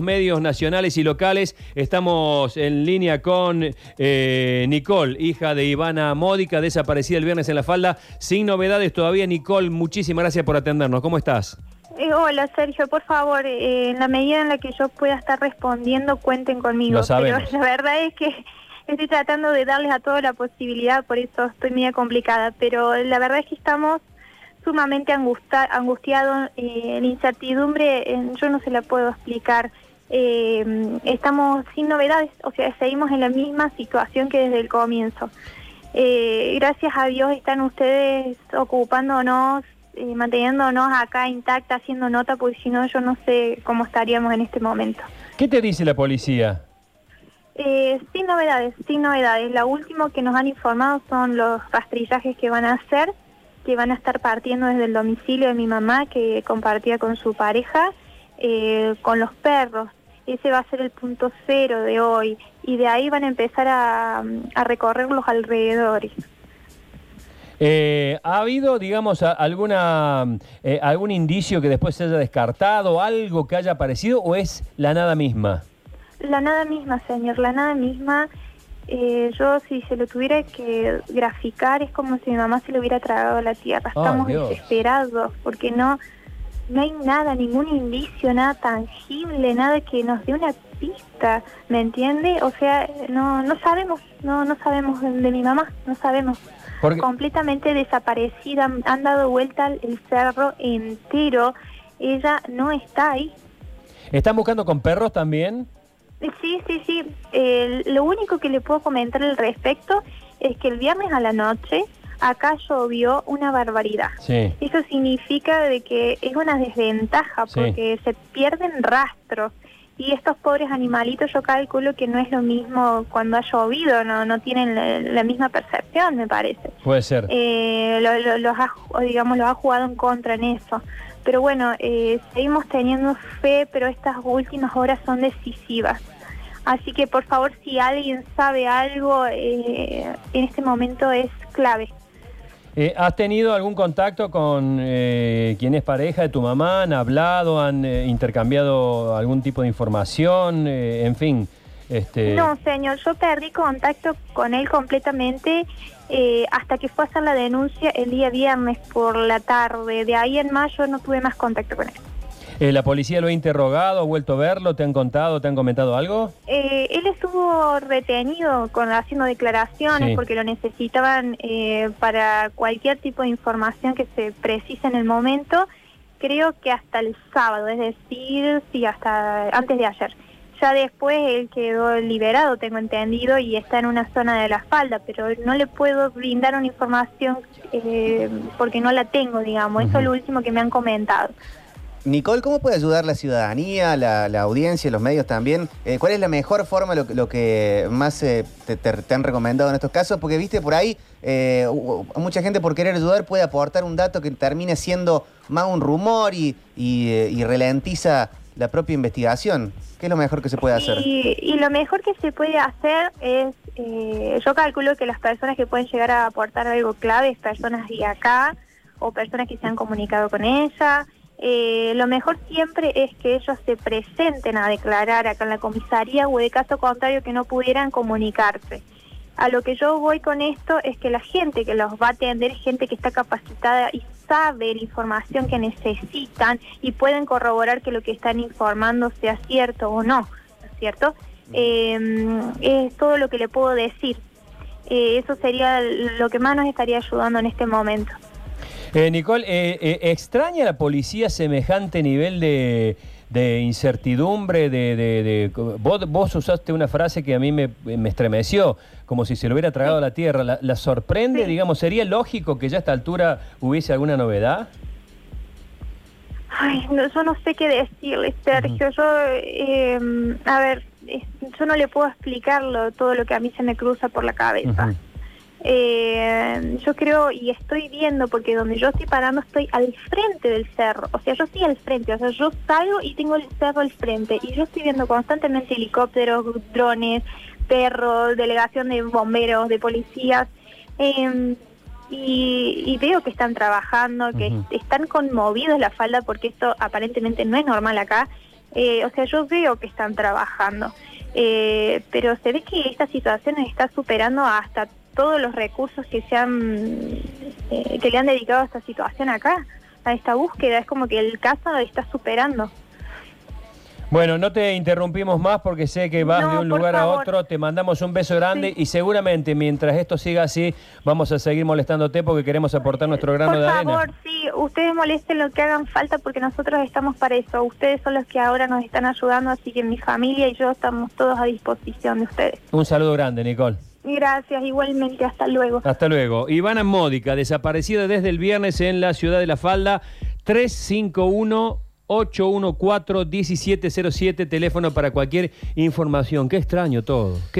medios nacionales y locales. Estamos en línea con eh, Nicole, hija de Ivana Módica, desaparecida el viernes en la falda. Sin novedades todavía, Nicole, muchísimas gracias por atendernos. ¿Cómo estás? Eh, hola Sergio, por favor, eh, en la medida en la que yo pueda estar respondiendo, cuenten conmigo. Lo sabemos. Pero la verdad es que estoy tratando de darles a todos la posibilidad, por eso estoy media complicada. Pero la verdad es que estamos sumamente angustia angustiados, eh, la incertidumbre eh, yo no se la puedo explicar. Eh, estamos sin novedades, o sea, seguimos en la misma situación que desde el comienzo. Eh, gracias a Dios están ustedes ocupándonos, eh, manteniéndonos acá intacta, haciendo nota, porque si no yo no sé cómo estaríamos en este momento. ¿Qué te dice la policía? Eh, sin novedades, sin novedades. Lo último que nos han informado son los rastrillajes que van a hacer, que van a estar partiendo desde el domicilio de mi mamá, que compartía con su pareja, con los perros. Ese va a ser el punto cero de hoy. Y de ahí van a empezar a, a recorrer los alrededores. Eh, ¿Ha habido, digamos, alguna, eh, algún indicio que después se haya descartado, algo que haya aparecido o es la nada misma? La nada misma, señor, la nada misma. eh, yo si se lo tuviera que graficar es como si mi mamá se lo hubiera tragado a la tierra. Estamos Dios. desesperados porque no, no hay nada, ningún indicio, nada tangible, nada que nos dé una pista, ¿me entiende? O sea, no, no sabemos, no, no sabemos de, mi mamá, no sabemos. Porque, Completamente desaparecida, han- han dado vuelta el cerro entero, ella no está ahí. ¿Están buscando con perros también? Sí, sí, sí. Eh, lo único que le puedo comentar al respecto es que el viernes a la noche acá llovió una barbaridad. Sí. Eso significa de que es una desventaja Sí. porque se pierden rastros y estos pobres animalitos yo calculo que no es lo mismo cuando ha llovido, no, no tienen la, la misma percepción, me parece. Puede ser. Eh, lo- lo- los ha, digamos, los ha jugado en contra en eso. Pero bueno, eh, seguimos teniendo fe, pero estas últimas horas son decisivas. Así que por favor, si alguien sabe algo, eh, en este momento es clave. Eh, ¿Has tenido algún contacto con eh, quien es pareja de tu mamá? ¿Han hablado? ¿Han eh, intercambiado algún tipo de información? Eh, en fin. Este, No, señor, yo perdí contacto con él completamente hasta que fue a hacer la denuncia el día viernes por la tarde. De ahí en mayo no tuve más contacto con él. Eh, ¿La policía lo ha interrogado? ¿Ha vuelto a verlo? ¿Te han contado? ¿Te han comentado algo? Eh, él estuvo retenido con haciendo declaraciones Sí. porque lo necesitaban eh, para cualquier tipo de información que se precise en el momento. Creo que hasta el sábado, es decir, sí, hasta antes de ayer. Ya después él quedó liberado, tengo entendido, y está en una zona de la falda, pero no le puedo brindar una información eh, porque no la tengo, digamos. Eso es lo último que me han comentado. Nicole, ¿cómo puede ayudar la ciudadanía, la, la audiencia, los medios también? Eh, ¿Cuál es la mejor forma, lo, lo que más eh, te, te- han recomendado en estos casos? Porque, viste, por ahí eh, mucha gente por querer ayudar puede aportar un dato que termine siendo más un rumor y, y, eh, y ralentiza la propia investigación. ¿Qué es lo mejor que se puede hacer? Y, y lo mejor que se puede hacer es, eh, yo calculo que las personas que pueden llegar a aportar algo clave es personas de acá o personas que se han comunicado con ella. Eh, lo mejor siempre es que ellos se presenten a declarar acá en la comisaría o de caso contrario que no pudieran comunicarse. A lo que yo voy con esto es que la gente que los va a atender es gente que está capacitada y sabe la información que necesitan y pueden corroborar que lo que están informando sea cierto o no, ¿no es cierto? Eh, es todo lo que le puedo decir. Eh, eso sería lo que más nos estaría ayudando en este momento. Eh, Nicole, eh, eh, ¿extraña a la policía semejante nivel de, de incertidumbre? De, de- de- vos, vos usaste una frase que a mí me, me estremeció, como si se lo hubiera tragado a la tierra. ¿La, la sorprende? Sí. Digamos, ¿sería lógico que ya a esta altura hubiese alguna novedad? Ay, no, yo no sé qué decirle, Sergio. Yo, eh, a ver, yo no le puedo explicarlo todo lo que a mí se me cruza por la cabeza. Eh, yo creo y estoy viendo, porque donde yo estoy parando estoy al frente del cerro. O sea, yo estoy al frente, o sea, yo salgo y tengo el cerro al frente. Y yo estoy viendo constantemente helicópteros, drones, perros, delegación de bomberos, de policías. Eh, y, y veo que están trabajando, que están conmovidos la falda porque esto aparentemente no es normal acá. Eh, o sea, yo veo que están trabajando, eh, pero se ve que esta situación está superando hasta todos los recursos que se han eh, que le han dedicado a esta situación acá, a esta búsqueda. Es como que el caso lo está superando. Bueno, no te interrumpimos más porque sé que vas No, de un por lugar a favor. otro. Te mandamos un beso grande Sí. y seguramente mientras esto siga así, vamos a seguir molestándote porque queremos aportar nuestro grano Por de favor, arena. sí, ustedes molesten lo que hagan falta porque nosotros estamos para eso. Ustedes son los que ahora nos están ayudando, así que mi familia y yo estamos todos a disposición de ustedes. Un saludo grande, Nicole. Gracias, igualmente, hasta luego. Hasta luego. Ivana Módica, desaparecida desde el viernes en la ciudad de La Falda, 351 814 1707, teléfono para cualquier información. Qué extraño todo. Qué